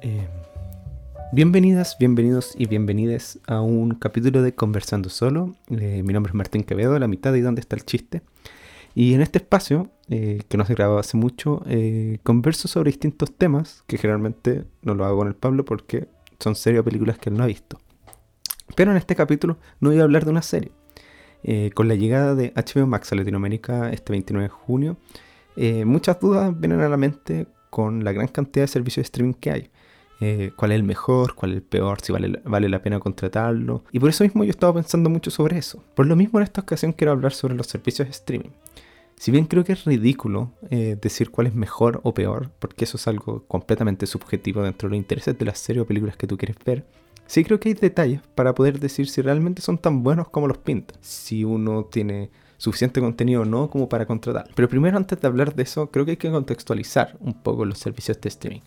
Eh, bienvenidas, bienvenidos y bienvenidas a un capítulo de Conversando Solo. Eh, mi nombre es Martín Quevedo, la mitad de dónde está el chiste. Y en este espacio, eh, que no se grabado hace mucho, converso sobre distintos temas, que generalmente no lo hago con el Pablo porque son series películas que él no ha visto. Pero en este capítulo no voy a hablar de una serie. con la llegada de HBO Max a Latinoamérica este 29 de junio, muchas dudas vienen a la mente con la gran cantidad de servicios de streaming que hay. Eh, cuál es el mejor, cuál es el peor, si vale, la pena contratarlo. Y por eso mismo yo estaba pensando mucho sobre eso. Por lo mismo en esta ocasión quiero hablar sobre los servicios de streaming. Si bien creo que es ridículo eh, decir cuál es mejor o peor, porque eso es algo completamente subjetivo dentro de los intereses de las series o películas que tú quieres ver, sí creo que hay detalles para poder decir si realmente son tan buenos como los pintan. Si uno tiene suficiente contenido o no como para contratar. Pero primero antes de hablar de eso, creo que hay que contextualizar un poco los servicios de streaming.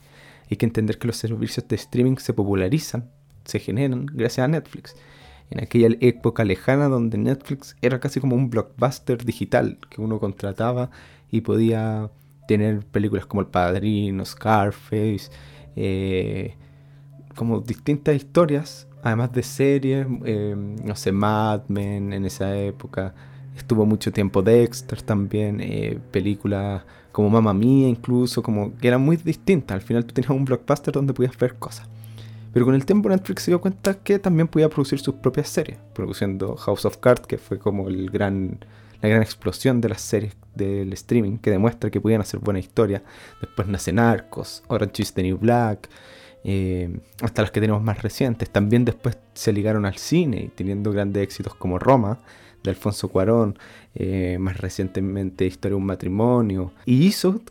Hay que entender que los servicios de streaming se popularizan, se generan gracias a Netflix. En aquella época lejana donde Netflix era casi como un blockbuster digital que uno contrataba y podía tener películas como El Padrino, Scarface, eh, como distintas historias, además de series, eh, no sé, Mad Men en esa época. Estuvo mucho tiempo Dexter también, eh, películas como Mamma Mía incluso, como que eran muy distintas. Al final tú tenías un blockbuster donde podías ver cosas. Pero con el tiempo Netflix se dio cuenta que también podía producir sus propias series, produciendo House of Cards, que fue como el gran, la gran explosión de las series del streaming, que demuestra que podían hacer buena historia. Después nace Narcos, Orange is the New Black, eh, hasta las que tenemos más recientes. También después se ligaron al cine, teniendo grandes éxitos como Roma, de Alfonso Cuarón, eh, más recientemente Historia de un matrimonio, y hizo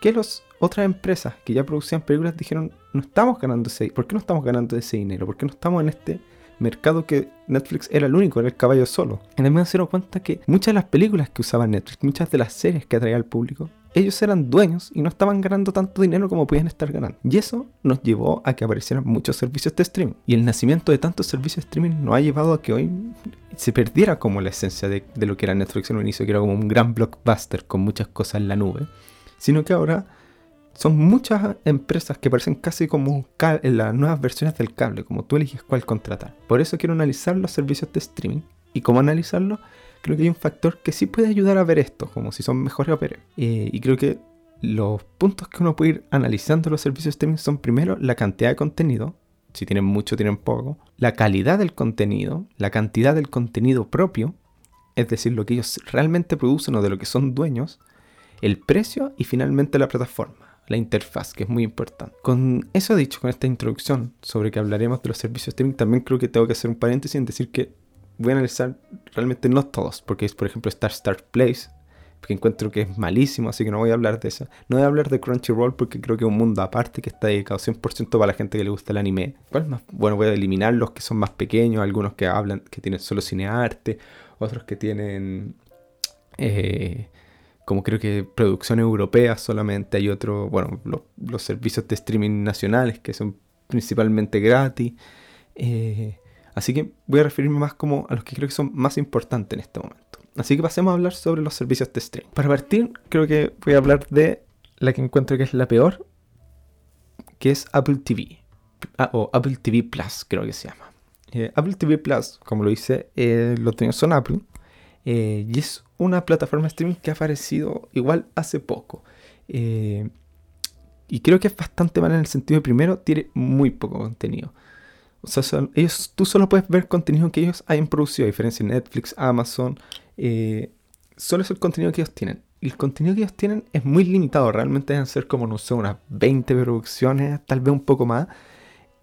que las otras empresas que ya producían películas dijeron, no estamos ganando ese, ¿por qué no estamos ganando ese dinero? ¿Por qué no estamos en este mercado que Netflix era el único, era el caballo solo? Y además se dieron cuenta que muchas de las películas que usaba Netflix, muchas de las series que atraía al público, ellos eran dueños y no estaban ganando tanto dinero como podían estar ganando. Y eso nos llevó a que aparecieran muchos servicios de streaming. Y el nacimiento de tantos servicios de streaming nos ha llevado a que hoy se perdiera como la esencia de, lo que era Netflix en un inicio, que era como un gran blockbuster con muchas cosas en la nube. Sino que ahora son muchas empresas que parecen casi como en las nuevas versiones del cable, como tú eliges cuál contratar. Por eso quiero analizar los servicios de streaming. ¿Y cómo analizarlo? Creo que hay un factor que sí puede ayudar a ver esto, como si son mejores o. Eh, y creo que los puntos que uno puede ir analizando los servicios streaming son primero la cantidad de contenido, si tienen mucho, tienen poco, la calidad del contenido, la cantidad del contenido propio, es decir, lo que ellos realmente producen o de lo que son dueños, el precio y finalmente la plataforma, la interfaz, que es muy importante. Con eso dicho, con esta introducción sobre que hablaremos de los servicios streaming, también creo que tengo que hacer un paréntesis en decir que voy a analizar realmente no todos, porque es por ejemplo Star Star Place, que encuentro que es malísimo, así que no voy a hablar de eso. No voy a hablar de Crunchyroll porque creo que es un mundo aparte que está dedicado 100% para la gente que le gusta el anime. Bueno, voy a eliminar los que son más pequeños, algunos que hablan, que tienen solo cinearte, otros que tienen, eh, como creo que producción europea solamente. Hay otros, bueno, los, servicios de streaming nacionales que son principalmente gratis. Eh, Así que voy a referirme más como a los que creo que son más importantes en este momento. Así que pasemos a hablar sobre los servicios de streaming. Para partir, creo que voy a hablar de la que encuentro que es la peor, que es Apple TV. Ah, o Apple TV Plus, creo que se llama. Eh, Apple TV Plus, como lo dice, eh, los son Apple. Eh, y es una plataforma de streaming que ha aparecido igual hace poco. y creo que es bastante mal en el sentido de, primero, tiene muy poco contenido. O sea, ellos, tú solo puedes ver contenido que ellos hayan producido, a diferencia de Netflix, Amazon. Eh, solo es el contenido que ellos tienen. El contenido que ellos tienen es muy limitado. Realmente deben ser como, no sé, unas 20 producciones, tal vez un poco más.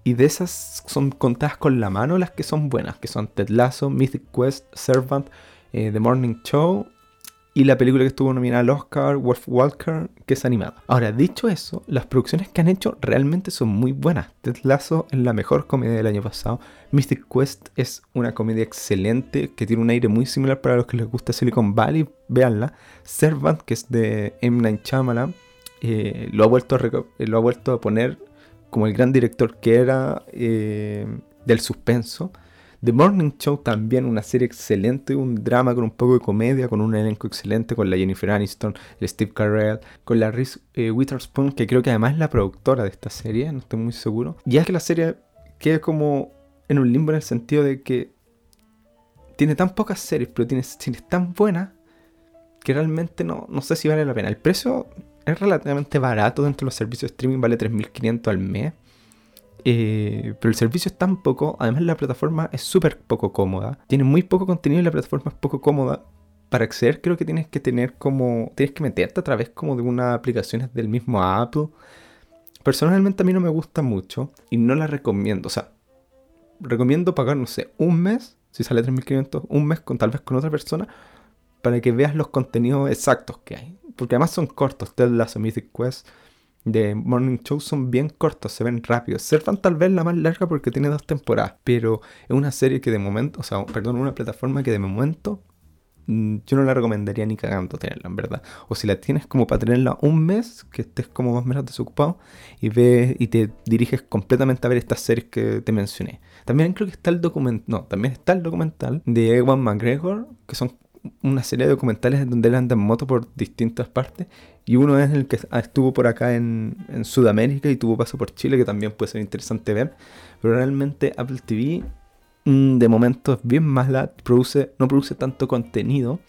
Y de esas son contadas con la mano las que son buenas, que son Ted Lasso, Mythic Quest, Servant, eh, The Morning Show y la película que estuvo nominada al Oscar, Wolf Walker, que es animada. Ahora, dicho eso, las producciones que han hecho realmente son muy buenas. Ted Lasso es la mejor comedia del año pasado. Mystic Quest es una comedia excelente que tiene un aire muy similar para los que les gusta Silicon Valley. Véanla. Servant, que es de M. Night Shyamalan, eh, lo, ha vuelto a eh, lo ha vuelto a poner como el gran director que era eh, del suspenso. The Morning Show también, una serie excelente, un drama con un poco de comedia, con un elenco excelente, con la Jennifer Aniston, el Steve Carell, con la Reese eh, Witherspoon, que creo que además es la productora de esta serie, no estoy muy seguro. Y es que la serie queda como en un limbo en el sentido de que tiene tan pocas series, pero tiene series tan buenas que realmente no, no sé si vale la pena. El precio es relativamente barato dentro de los servicios de streaming, vale 3.500 al mes. Eh, pero el servicio es tan poco, además la plataforma es súper poco cómoda. Tiene muy poco contenido y la plataforma es poco cómoda. Para acceder creo que tienes que tener como... Tienes que meterte a través como de unas aplicaciones del mismo Apple. Personalmente a mí no me gusta mucho y no la recomiendo. O sea, recomiendo pagar, no sé, un mes, si sale 3.500, un mes con tal vez con otra persona, para que veas los contenidos exactos que hay. Porque además son cortos. Ted Lasso Mythic Quest de Morning Show son bien cortos, se ven rápidos. Surfan tal vez la más larga porque tiene dos temporadas, pero es una serie que de momento, o sea, perdón, una plataforma que de momento mm, yo no la recomendaría ni cagando tenerla, en verdad. O si la tienes como para tenerla un mes, que estés como más o menos desocupado y ves y te diriges completamente a ver estas series que te mencioné. También creo que está el documental, no, también está el documental de Ewan McGregor, que son una serie de documentales donde él anda en moto por distintas partes. Y uno es el que estuvo por acá en, Sudamérica y tuvo paso por Chile, que también puede ser interesante ver. Pero realmente Apple TV mm, de momento es bien mala, produce, no produce tanto contenido.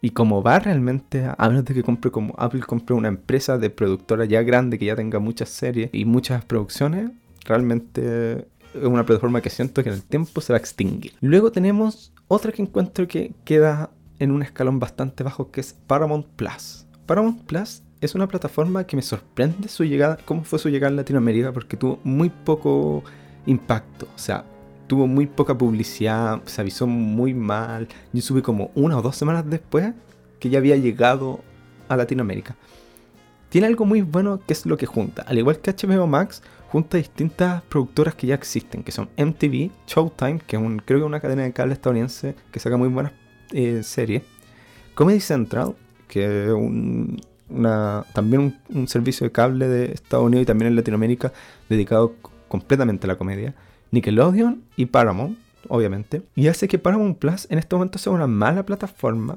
Y como va realmente, a menos de que compre como Apple compre una empresa de productora ya grande que ya tenga muchas series y muchas producciones, realmente es una plataforma que siento que en el tiempo se va a extinguir. Luego tenemos otra que encuentro que queda en un escalón bastante bajo que es Paramount Plus. Paramount Plus es una plataforma que me sorprende su llegada, cómo fue su llegada en Latinoamérica, porque tuvo muy poco impacto. O sea, tuvo muy poca publicidad, se avisó muy mal. Yo subí como una o dos semanas después que ya había llegado a Latinoamérica. Tiene algo muy bueno que es lo que junta. Al igual que HBO Max, junta distintas productoras que ya existen, que son MTV, Showtime, que es un, creo que es una cadena de cable estadounidense que saca muy buenas eh, series, Comedy Central, que es una, también un, servicio de cable de Estados Unidos y también en Latinoamérica dedicado completamente a la comedia, Nickelodeon y Paramount, obviamente, y hace que Paramount Plus en este momento sea una mala plataforma,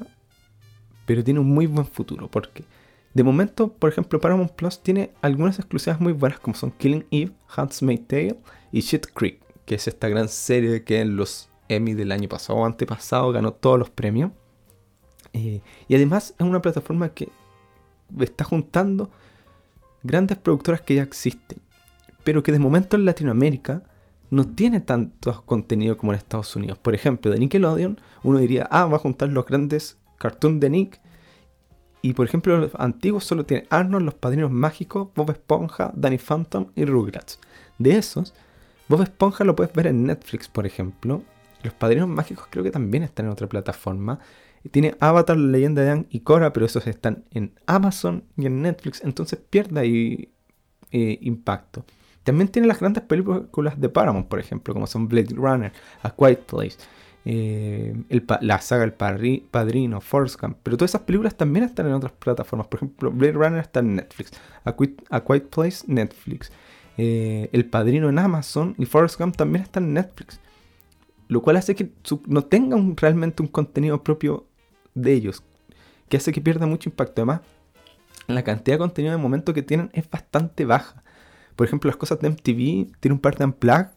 pero tiene un muy buen futuro, porque de momento, por ejemplo, Paramount Plus tiene algunas exclusivas muy buenas como son Killing Eve, Made Tale y Shit Creek, que es esta gran serie que en los Emmy del año pasado o antepasado ganó todos los premios. Y además es una plataforma que está juntando grandes productoras que ya existen, pero que de momento en Latinoamérica no tiene tanto contenido como en Estados Unidos. Por ejemplo, de Nickelodeon, uno diría, ah, va a juntar los grandes cartoons de Nick y por ejemplo, los antiguos solo tienen Arnold, Los Padrinos Mágicos, Bob Esponja, Danny Phantom y Rugrats. De esos, Bob Esponja lo puedes ver en Netflix, por ejemplo. Los Padrinos Mágicos creo que también están en otra plataforma. Tiene Avatar, la leyenda de Anne y Cora, pero esos están en Amazon y en Netflix, entonces pierde ahí eh, impacto. También tiene las grandes películas de Paramount, por ejemplo, como son Blade Runner, A Quiet Place. Eh, la saga El Padrino, Forrest Gump, pero todas esas películas también están en otras plataformas. Por ejemplo, Blade Runner está en Netflix, A, Quiet Place, Netflix, eh, El Padrino en Amazon y Forrest Gump también está en Netflix. Lo cual hace que no tengan realmente un contenido propio de ellos, que hace que pierda mucho impacto. Además, la cantidad de contenido de momento que tienen es bastante baja. Por ejemplo, las cosas de MTV tiene un par de unplugged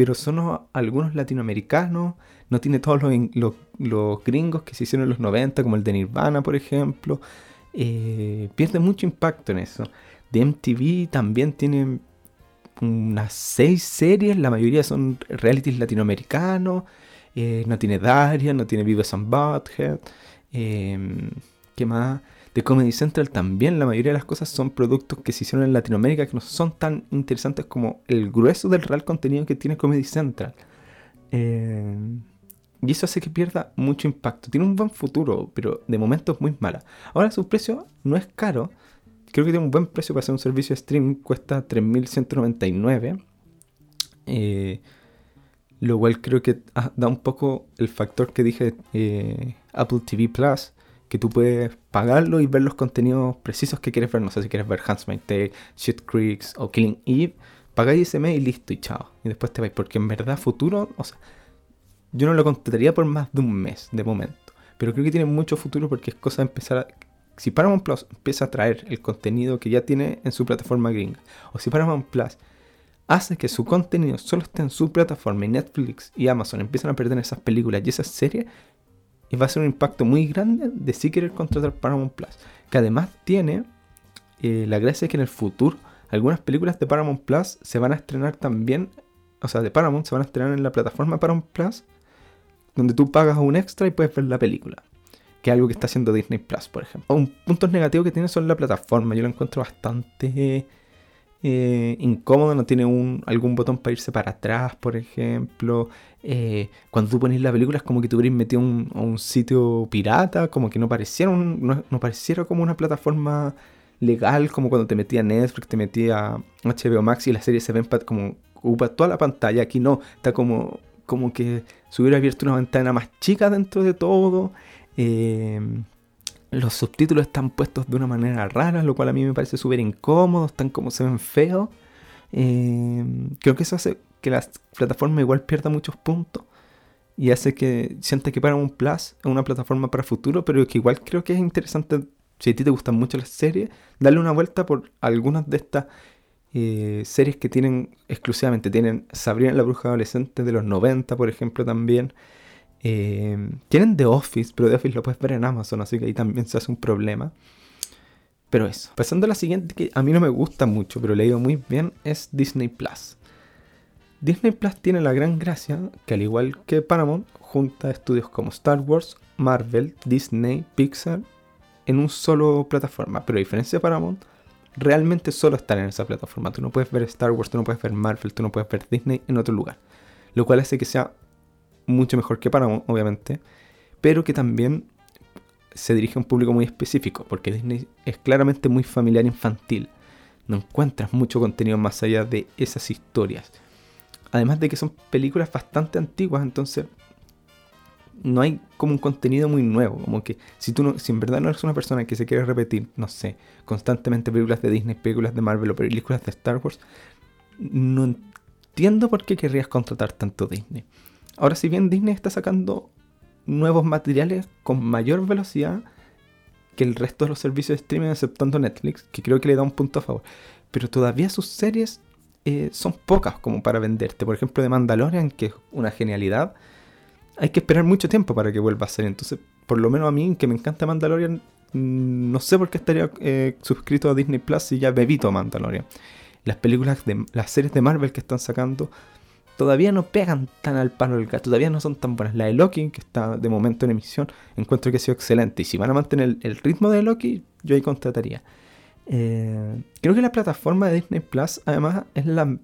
pero son algunos latinoamericanos, no tiene todos los, gringos que se hicieron en los 90, como el de Nirvana, por ejemplo. Eh, pierde mucho impacto en eso. De MTV también tiene unas seis series, la mayoría son realities latinoamericanos. Eh, no tiene Daria, no tiene Vives and Butthead. Eh, ¿Qué más? De Comedy Central también la mayoría de las cosas son productos que se hicieron en Latinoamérica que no son tan interesantes como el grueso del real contenido que tiene Comedy Central. Eh, y eso hace que pierda mucho impacto. Tiene un buen futuro, pero de momento es muy mala. Ahora su precio no es caro. Creo que tiene un buen precio para hacer un servicio de streaming. Cuesta 3.199. Eh, lo cual creo que ah, da un poco el factor que dije eh, Apple TV Plus que tú puedes pagarlo y ver los contenidos precisos que quieres ver. No sé si quieres ver Handmaid's Tale, Shit Creeks o Killing Eve. Pagáis ese mes y listo y chao. Y después te vais. Porque en verdad futuro, o sea, yo no lo contrataría por más de un mes de momento. Pero creo que tiene mucho futuro porque es cosa de empezar a... Si Paramount Plus empieza a traer el contenido que ya tiene en su plataforma gringa, o si Paramount Plus hace que su contenido solo esté en su plataforma y Netflix y Amazon empiezan a perder esas películas y esas series, y va a ser un impacto muy grande de si querer contratar Paramount Plus. Que además tiene eh, la gracia de que en el futuro algunas películas de Paramount Plus se van a estrenar también, o sea, de Paramount se van a estrenar en la plataforma Paramount Plus, donde tú pagas un extra y puedes ver la película. Que es algo que está haciendo Disney Plus, por ejemplo. Un punto negativo que tiene son la plataforma. Yo lo encuentro bastante eh, incómodo, no tiene un, algún botón para irse para atrás, por ejemplo. Eh, cuando tú pones la película es como que tú hubieras metido un, a un sitio pirata, como que no pareciera, no, no, pareciera como una plataforma legal, como cuando te metía Netflix, te metía HBO Max y la serie se ven como ocupa toda la pantalla. Aquí no, está como, como que se hubiera abierto una ventana más chica dentro de todo. Eh, los subtítulos están puestos de una manera rara, lo cual a mí me parece súper incómodo, están como se ven feos. Eh, creo que eso hace que la plataforma igual pierda muchos puntos y hace que sienta que para un Plus es una plataforma para futuro, pero que igual creo que es interesante, si a ti te gustan mucho las series, darle una vuelta por algunas de estas eh, series que tienen exclusivamente. Tienen Sabrina la Bruja Adolescente de los 90, por ejemplo, también. Eh, tienen The Office, pero The Office lo puedes ver en Amazon, así que ahí también se hace un problema. Pero eso. Pasando a la siguiente, que a mí no me gusta mucho, pero le ido muy bien, es Disney Plus. Disney Plus tiene la gran gracia que, al igual que Paramount, junta estudios como Star Wars, Marvel, Disney, Pixar en un solo plataforma. Pero a diferencia de Paramount, realmente solo están en esa plataforma. Tú no puedes ver Star Wars, tú no puedes ver Marvel, tú no puedes ver Disney en otro lugar. Lo cual hace que sea mucho mejor que Paramount, obviamente, pero que también se dirige a un público muy específico, porque Disney es claramente muy familiar infantil. No encuentras mucho contenido más allá de esas historias. Además de que son películas bastante antiguas, entonces no hay como un contenido muy nuevo. Como que si tú no, si en verdad no eres una persona que se quiere repetir, no sé, constantemente películas de Disney, películas de Marvel o películas de Star Wars, no entiendo por qué querrías contratar tanto Disney. Ahora, si bien Disney está sacando nuevos materiales con mayor velocidad que el resto de los servicios de streaming, exceptando Netflix, que creo que le da un punto a favor, pero todavía sus series eh, son pocas como para venderte. Por ejemplo, de Mandalorian, que es una genialidad, hay que esperar mucho tiempo para que vuelva a ser. Entonces, por lo menos a mí, que me encanta Mandalorian, mm, no sé por qué estaría eh, suscrito a Disney Plus si ya bebito Mandalorian. Las películas de las series de Marvel que están sacando todavía no pegan tan al palo del gato, todavía no son tan buenas. La de Loki, que está de momento en emisión, encuentro que ha sido excelente. Y si van a mantener el, ritmo de Loki, yo ahí contrataría. Eh, creo que la plataforma de Disney Plus, además, es la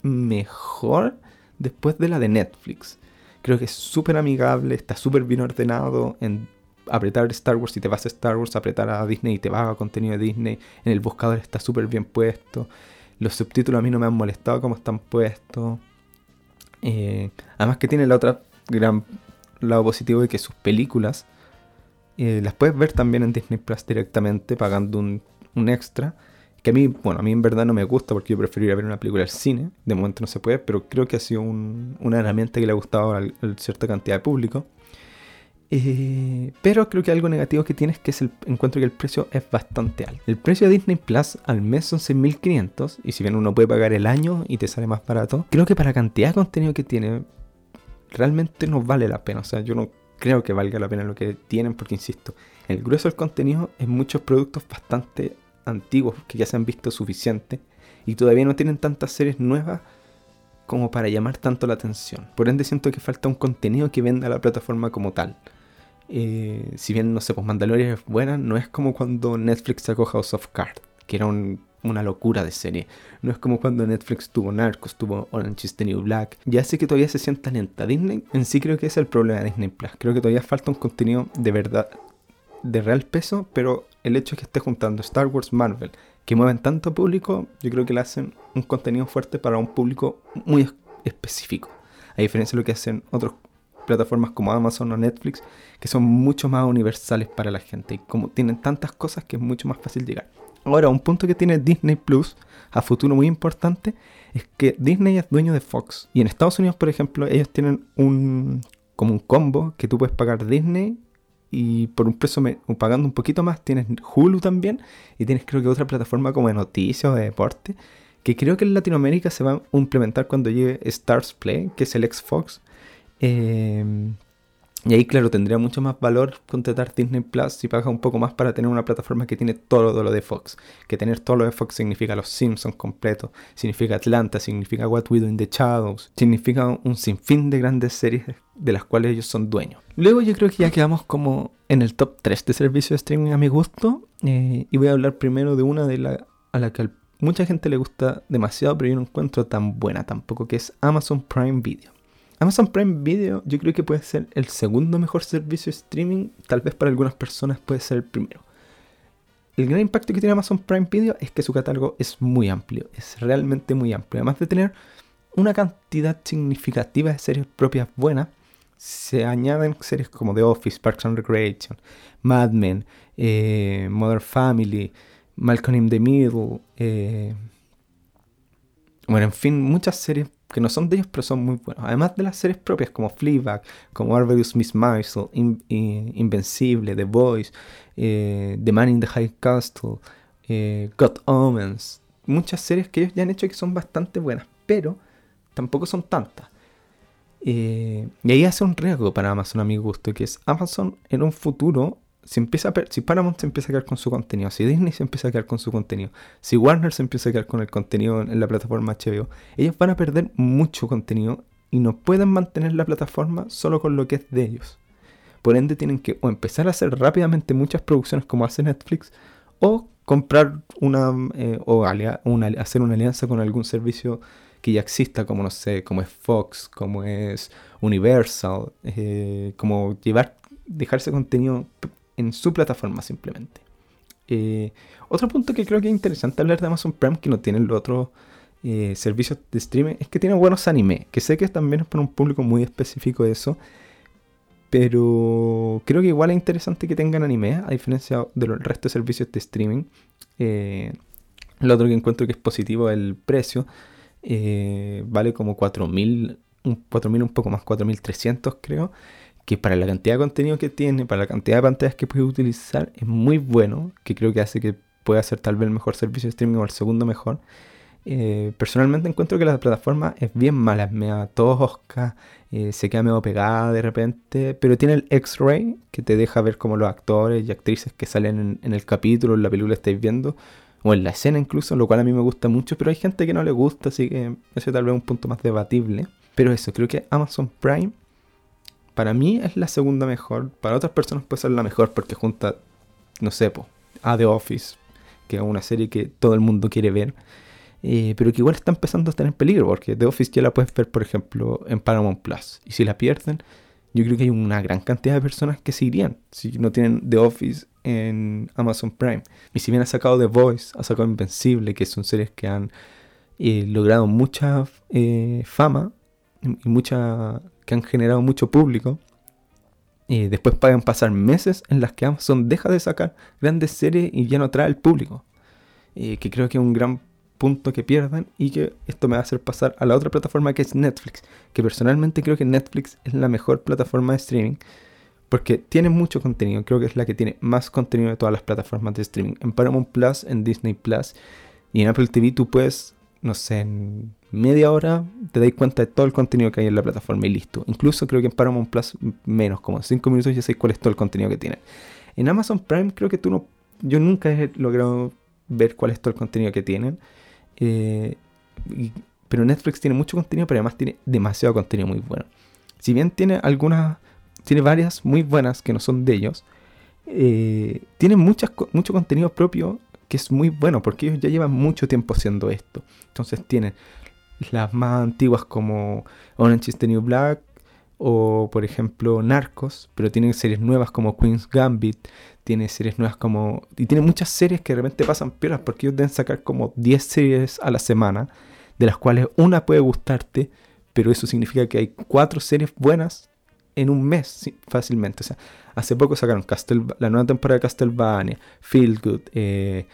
mejor después de la de Netflix. Creo que es súper amigable, está súper bien ordenado. En apretar Star Wars y te vas a Star Wars, apretar a Disney y te va a contenido de Disney. En el buscador está súper bien puesto. Los subtítulos a mí no me han molestado como están puestos. Eh, además que tiene la otra gran lado positivo de que sus películas eh, las puedes ver también en Disney Plus directamente pagando un, extra. Que a mí, bueno, a mí en verdad no me gusta porque yo preferiría ver una película al cine. De momento no se puede, pero creo que ha sido una herramienta que le ha gustado a, cierta cantidad de público. Eh, pero creo que algo negativo que tiene es que el, encuentro que el precio es bastante alto. El precio de Disney Plus al mes son 6.500 y si bien uno puede pagar el año y te sale más barato, creo que para la cantidad de contenido que tiene realmente no vale la pena. O sea, yo no creo que valga la pena lo que tienen porque, insisto, el grueso del contenido es muchos productos bastante antiguos que ya se han visto suficiente y todavía no tienen tantas series nuevas como para llamar tanto la atención. Por ende siento que falta un contenido que venda la plataforma como tal. Eh, si bien, no sé, pues Mandalorian es buena, no es como cuando Netflix sacó House of Cards, que era una locura de serie. No es como cuando Netflix tuvo Narcos, tuvo Orange is the New Black. Ya sé que todavía se sienta lenta. Disney en sí creo que es el problema de Disney Plus. Creo que todavía falta un contenido de verdad, de real peso, pero el hecho de que esté juntando Star Wars, Marvel, que mueven tanto público, yo creo que le hacen un contenido fuerte para un público muy específico. A diferencia de lo que hacen otros plataformas como Amazon o Netflix, que son mucho más universales para la gente. Y como tienen tantas cosas que es mucho más fácil llegar. Ahora, un punto que tiene Disney Plus a futuro muy importante es que Disney es dueño de Fox. Y en Estados Unidos, por ejemplo, ellos tienen un como un combo que tú puedes pagar Disney y por un precio pagando un poquito más tienes Hulu también y tienes creo que otra plataforma como de noticias o de deporte que creo que en Latinoamérica se va a implementar cuando llegue Stars Play, que es el ex Fox. Eh, y ahí, claro, tendría mucho más valor contratar Disney Plus si pagas un poco más para tener una plataforma que tiene todo lo de Fox. Que tener todo lo de Fox significa Los Simpsons completo, significa Atlanta, significa What We Do in the Shadows, significa un sinfín de grandes series de las cuales ellos son dueños. Luego yo creo que ya quedamos como en el top 3 de servicios de streaming a mi gusto. Eh, y voy a hablar primero de una de la, a la que mucha gente le gusta demasiado, pero yo no encuentro tan buena tampoco, que es Amazon Prime Video. Amazon Prime Video yo creo que puede ser el segundo mejor servicio de streaming, tal vez para algunas personas puede ser el primero. El gran impacto que tiene Amazon Prime Video es que su catálogo es muy amplio, es realmente muy amplio. Además de tener una cantidad significativa de series propias buenas, se añaden series como The Office, Parks and Recreation, Mad Men, eh, Mother Family, Malcolm in the Middle, eh, bueno, en fin, muchas series que no son de ellos, pero son muy buenos. Además de las series propias como Fleabag, como Marvelous Miss Maisel, Invencible, The Voice, eh, The Man in the High Castle, eh, God Omens. Muchas series que ellos ya han hecho que son bastante buenas, pero tampoco son tantas. Eh, y ahí hace un riesgo para Amazon a mi gusto, que es Amazon en un futuro si, empieza a si Paramount se empieza a quedar con su contenido, si Disney se empieza a quedar con su contenido, si Warner se empieza a quedar con el contenido en la plataforma HBO, ellos van a perder mucho contenido y no pueden mantener la plataforma solo con lo que es de ellos. Por ende tienen que o empezar a hacer rápidamente muchas producciones como hace Netflix o comprar una eh, o hacer una alianza con algún servicio que ya exista, como no sé, como es Fox, como es Universal, eh, como llevar, dejarse contenido en su plataforma simplemente. Eh, otro punto que creo que es interesante hablar de Amazon Prime, que no tienen los otros eh, servicios de streaming, es que tiene buenos anime, que sé que también es para un público muy específico eso, pero creo que igual es interesante que tengan anime, a diferencia de los resto de servicios de streaming. Eh, lo otro que encuentro que es positivo es el precio. vale como 4.000, 4.000 un poco más, 4.300 creo que para la cantidad de contenido que tiene, para la cantidad de pantallas que puede utilizar, es muy bueno, que creo que hace que pueda ser tal vez el mejor servicio de streaming o el segundo mejor. Eh, personalmente encuentro que la plataforma es bien mala, me da tosca, eh, se queda medio pegada de repente, pero tiene el X-Ray que te deja ver como los actores y actrices que salen en, el capítulo, en la película estáis viendo, o en la escena incluso, lo cual a mí me gusta mucho, pero hay gente que no le gusta, así que ese tal vez es un punto más debatible. Pero eso, creo que Amazon Prime para mí es la segunda mejor. Para otras personas puede ser la mejor porque junta, no sé, a The Office, que es una serie que todo el mundo quiere ver. Eh, pero que igual está empezando a estar en peligro porque The Office ya la puedes ver, por ejemplo, en Paramount Plus. Y si la pierden, yo creo que hay una gran cantidad de personas que se irían si no tienen The Office en Amazon Prime. Y si bien ha sacado The Voice, ha sacado Invencible, que son series que han eh, logrado mucha eh, fama y mucha que han generado mucho público. Y después pueden pasar meses en las que Amazon deja de sacar grandes series y ya no trae al público. Y que creo que es un gran punto que pierden y que esto me va a hacer pasar a la otra plataforma que es Netflix. Que personalmente creo que Netflix es la mejor plataforma de streaming porque tiene mucho contenido. Creo que es la que tiene más contenido de todas las plataformas de streaming. En Paramount Plus, en Disney Plus y en Apple TV tú puedes no sé, en media hora te dais cuenta de todo el contenido que hay en la plataforma y listo. Incluso creo que en Paramount Plus menos, como 5 minutos ya sé cuál es todo el contenido que tiene. En Amazon Prime creo que tú no... Yo nunca he logrado ver cuál es todo el contenido que tienen. Eh, pero Netflix tiene mucho contenido, pero además tiene demasiado contenido muy bueno. Si bien tiene algunas... Tiene varias muy buenas que no son de ellos. Eh, tiene muchas, mucho contenido propio que es muy bueno porque ellos ya llevan mucho tiempo haciendo esto. Entonces tienen las más antiguas como Orange is the New Black o por ejemplo Narcos, pero tienen series nuevas como Queen's Gambit, tiene series nuevas como... y tiene muchas series que de repente pasan piernas porque ellos deben sacar como 10 series a la semana, de las cuales una puede gustarte, pero eso significa que hay 4 series buenas en un mes fácilmente. O sea, hace poco sacaron Castle, la nueva temporada de Castlevania, Feel Good, eh,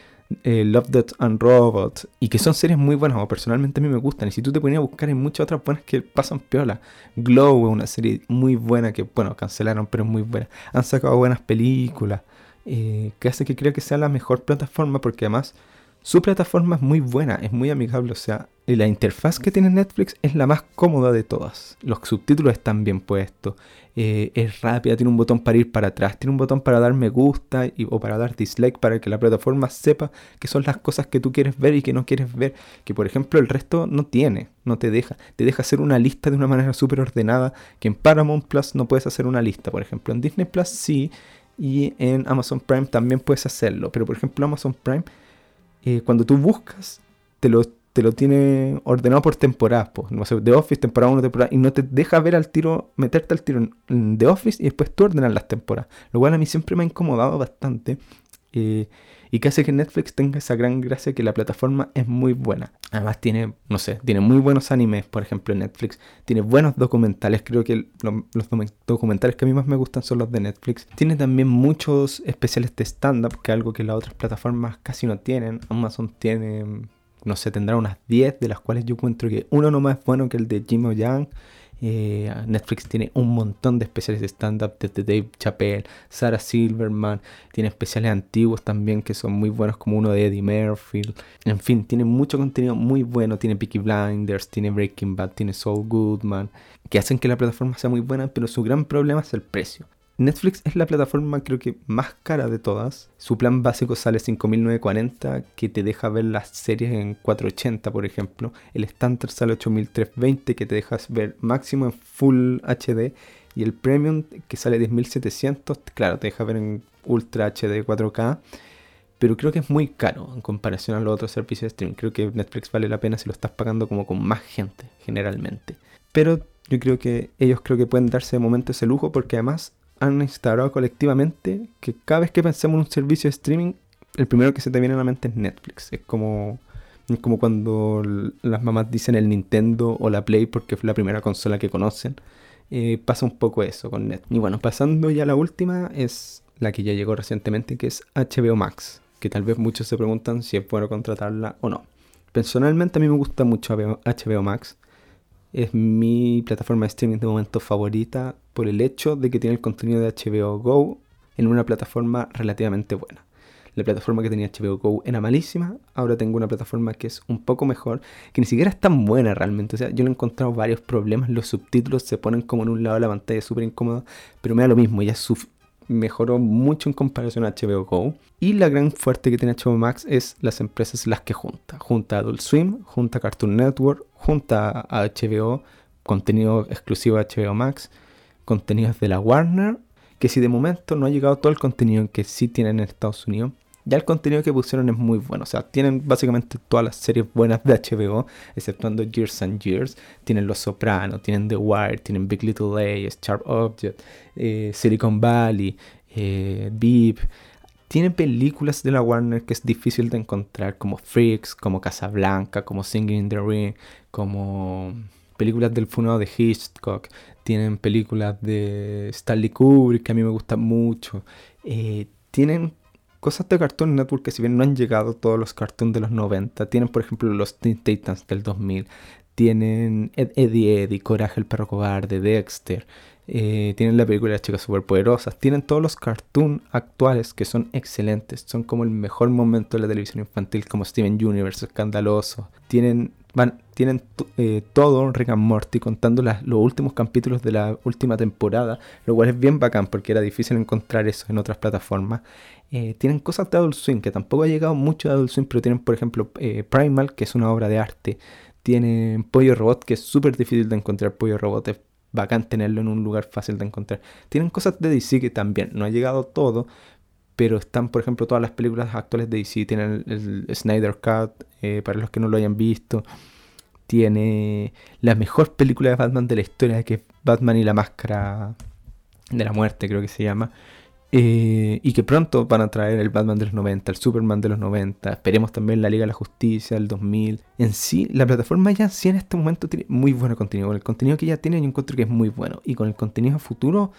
eh, Love, Death and Robots, y que son series muy buenas, o personalmente a mí me gustan, y si tú te ponías a buscar hay muchas otras buenas que pasan piola. Glow es una serie muy buena que, bueno, cancelaron, pero es muy buena. Han sacado buenas películas, eh, que hace que creo que sea la mejor plataforma, porque además su plataforma es muy buena, es muy amigable, o sea, la interfaz que tiene Netflix es la más cómoda de todas. Los subtítulos están bien puestos, eh, es rápida, tiene un botón para ir para atrás, tiene un botón para dar me gusta o para dar dislike para que la plataforma sepa que son las cosas que tú quieres ver y que no quieres ver. Que por ejemplo el resto no tiene, no te deja. Te deja hacer una lista de una manera súper ordenada que en Paramount Plus no puedes hacer una lista, por ejemplo. En Disney Plus sí y en Amazon Prime también puedes hacerlo. Pero por ejemplo Amazon Prime eh, cuando tú buscas, te lo, te lo tiene ordenado por temporada, pues, no sé, The Office, temporada 1, temporada, y no te deja ver al tiro, meterte al tiro en, The Office y después tú ordenas las temporadas. Lo cual a mí siempre me ha incomodado bastante. Eh, y que hace que Netflix tenga esa gran gracia que la plataforma es muy buena. Además tiene, no sé, tiene muy buenos animes, por ejemplo, en Netflix. Tiene buenos documentales, creo que los documentales que a mí más me gustan son los de Netflix. Tiene también muchos especiales de stand-up, que es algo que las otras plataformas casi no tienen. Amazon tiene, no sé, tendrá unas 10, de las cuales yo encuentro que uno no más bueno que el de Jim Young eh, Netflix tiene un montón de especiales de stand-up desde Dave Chappelle, Sarah Silverman, tiene especiales antiguos también que son muy buenos como uno de Eddie Murphy. En fin, tiene mucho contenido muy bueno, tiene Peaky Blinders, tiene Breaking Bad, tiene Saul Goodman, que hacen que la plataforma sea muy buena, pero su gran problema es el precio. Netflix es la plataforma creo que más cara de todas. Su plan básico sale 5.940 que te deja ver las series en 480 por ejemplo. El estándar sale 8.320 que te dejas ver máximo en Full HD. Y el Premium que sale 10.700 claro te deja ver en Ultra HD 4K. Pero creo que es muy caro en comparación a los otros servicios de streaming. Creo que Netflix vale la pena si lo estás pagando como con más gente generalmente. Pero yo creo que ellos creo que pueden darse de momento ese lujo porque además han instaurado colectivamente que cada vez que pensamos en un servicio de streaming, el primero que se te viene a la mente es Netflix. Es como, como cuando las mamás dicen el Nintendo o la Play porque fue la primera consola que conocen. Eh, pasa un poco eso con Netflix. Y bueno, pasando ya a la última, es la que ya llegó recientemente, que es HBO Max. Que tal vez muchos se preguntan si es bueno contratarla o no. Personalmente a mí me gusta mucho HBO Max es mi plataforma de streaming de momento favorita por el hecho de que tiene el contenido de HBO Go en una plataforma relativamente buena. La plataforma que tenía HBO Go era malísima, ahora tengo una plataforma que es un poco mejor, que ni siquiera es tan buena realmente. O sea, yo le he encontrado varios problemas, los subtítulos se ponen como en un lado de la pantalla, súper incómodo, pero me da lo mismo, ya mejoró mucho en comparación a HBO Go. Y la gran fuerte que tiene HBO Max es las empresas las que junta. Junta Adult Swim, junta Cartoon Network, junta a HBO, contenido exclusivo de HBO Max, contenidos de la Warner, que si de momento no ha llegado todo el contenido que sí tienen en Estados Unidos, ya el contenido que pusieron es muy bueno. O sea, tienen básicamente todas las series buenas de HBO, exceptuando Years and Years. Tienen Los Sopranos, tienen The Wire, tienen Big Little Lies, Sharp Object, eh, Silicon Valley, eh, Beep. Tienen películas de la Warner que es difícil de encontrar, como Freaks, como Casablanca, como Singing in the Rain, como películas del funado de Hitchcock. Tienen películas de Stanley Kubrick que a mí me gustan mucho. Eh, tienen cosas de Cartoon Network que si bien no han llegado todos los cartoons de los 90, tienen por ejemplo los Teen Titans del 2000, tienen Eddie Eddie, Coraje el perro cobarde, Dexter, eh, tienen la película de las chicas superpoderosas, tienen todos los cartoons actuales que son excelentes, son como el mejor momento de la televisión infantil como Steven Universe, escandaloso, tienen van, tienen eh, todo Rick and Morty contando los últimos capítulos de la última temporada, lo cual es bien bacán porque era difícil encontrar eso en otras plataformas. Eh, tienen cosas de Adult Swim, que tampoco ha llegado mucho de Adult Swim, pero tienen, por ejemplo, Primal, que es una obra de arte. Tienen Pollo Robot, que es súper difícil de encontrar. Pollo Robot es bacán tenerlo en un lugar fácil de encontrar. Tienen cosas de DC que también no ha llegado todo, pero están, por ejemplo, todas las películas actuales de DC. Tienen el, Snyder Cut, eh, para los que no lo hayan visto. Tiene la mejor película de Batman de la historia, que es Batman y la Máscara de la Muerte, creo que se llama. Eh, y que pronto van a traer el Batman de los 90, el Superman de los 90, esperemos también la Liga de la Justicia del 2000. En sí, la plataforma ya sí en este momento tiene muy buen contenido. Con el contenido que ya tiene yo encuentro que es muy bueno. Y con el contenido futuro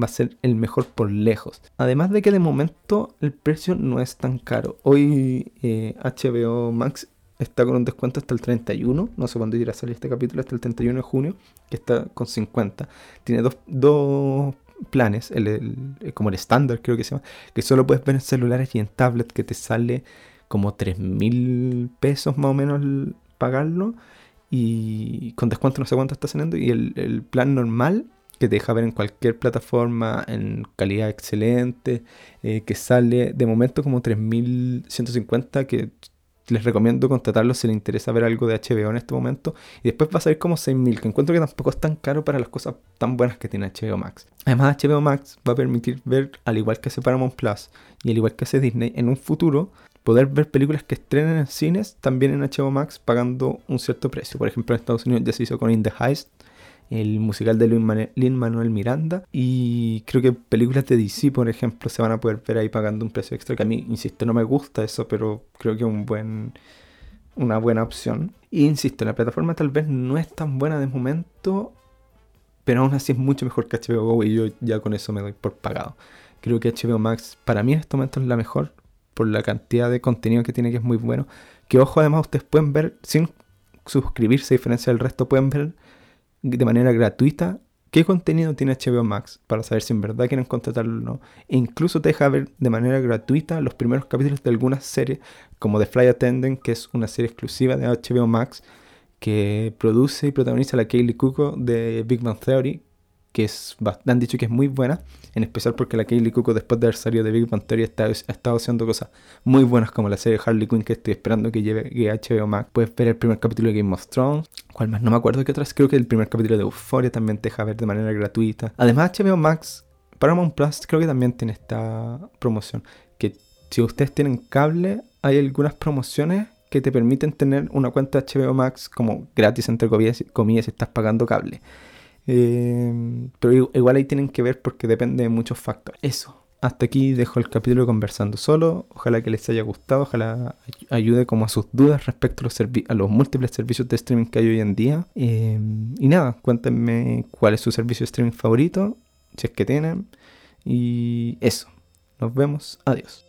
va a ser el mejor por lejos. Además de que de momento el precio no es tan caro. Hoy HBO eh, Max está con un descuento hasta el 31, no sé cuándo irá a salir este capítulo, hasta el 31 de junio, que está con 50. Tiene dos, dos planes, el, como el estándar creo que se llama, que solo puedes ver en celulares y en tablet que te sale como 3 mil pesos más o menos pagarlo y con descuento no sé cuánto está saliendo. Y el, plan normal que te deja ver en cualquier plataforma en calidad excelente, eh, que sale de momento como 3.150, que les recomiendo contratarlo si les interesa ver algo de HBO en este momento. Y después va a salir como 6.000, que encuentro que tampoco es tan caro para las cosas tan buenas que tiene HBO Max. Además, HBO Max va a permitir ver, al igual que hace Paramount Plus y al igual que hace Disney, en un futuro poder ver películas que estrenen en cines también en HBO Max pagando un cierto precio. Por ejemplo, en Estados Unidos ya se hizo con In the Heist, el musical de Lin Manuel Miranda. Y creo que películas de DC, por ejemplo, se van a poder ver ahí pagando un precio extra. Que a mí, insisto, no me gusta eso, pero creo que es un buen, una buena opción. Y insisto, la plataforma tal vez no es tan buena de momento, pero aún así es mucho mejor que HBO Go y yo ya con eso me doy por pagado. Creo que HBO Max para mí en este momento es la mejor por la cantidad de contenido que tiene que es muy bueno. Que ojo, además ustedes pueden ver sin suscribirse a diferencia del resto, pueden ver de manera gratuita qué contenido tiene HBO Max para saber si en verdad quieren contratarlo o no. E incluso te deja ver de manera gratuita los primeros capítulos de algunas series, como The Fly Attendant, que es una serie exclusiva de HBO Max que produce y protagoniza la Kaylee Cuoco de Big Bang Theory, que es, han dicho que es muy buena, en especial porque la Kaylee Cuoco después de haber salido de Big Bang Theory ha estado haciendo cosas muy buenas como la serie Harley Quinn que estoy esperando que llegue a HBO Max. Puedes ver el primer capítulo de Game of Thrones, cuál más no me acuerdo qué otras, creo que el primer capítulo de Euphoria también te deja ver de manera gratuita. Además HBO Max, Paramount Plus creo que también tiene esta promoción, que si ustedes tienen cable hay algunas promociones que te permiten tener una cuenta HBO Max como gratis entre comillas, comillas si estás pagando cable. Eh, pero igual ahí tienen que ver porque depende de muchos factores. Eso. Hasta aquí dejo el capítulo conversando solo. Ojalá que les haya gustado. Ojalá ayude como a sus dudas respecto a los, a los múltiples servicios de streaming que hay hoy en día. Eh, y nada, cuéntenme cuál es su servicio de streaming favorito. Si es que tienen. Y eso. Nos vemos. Adiós.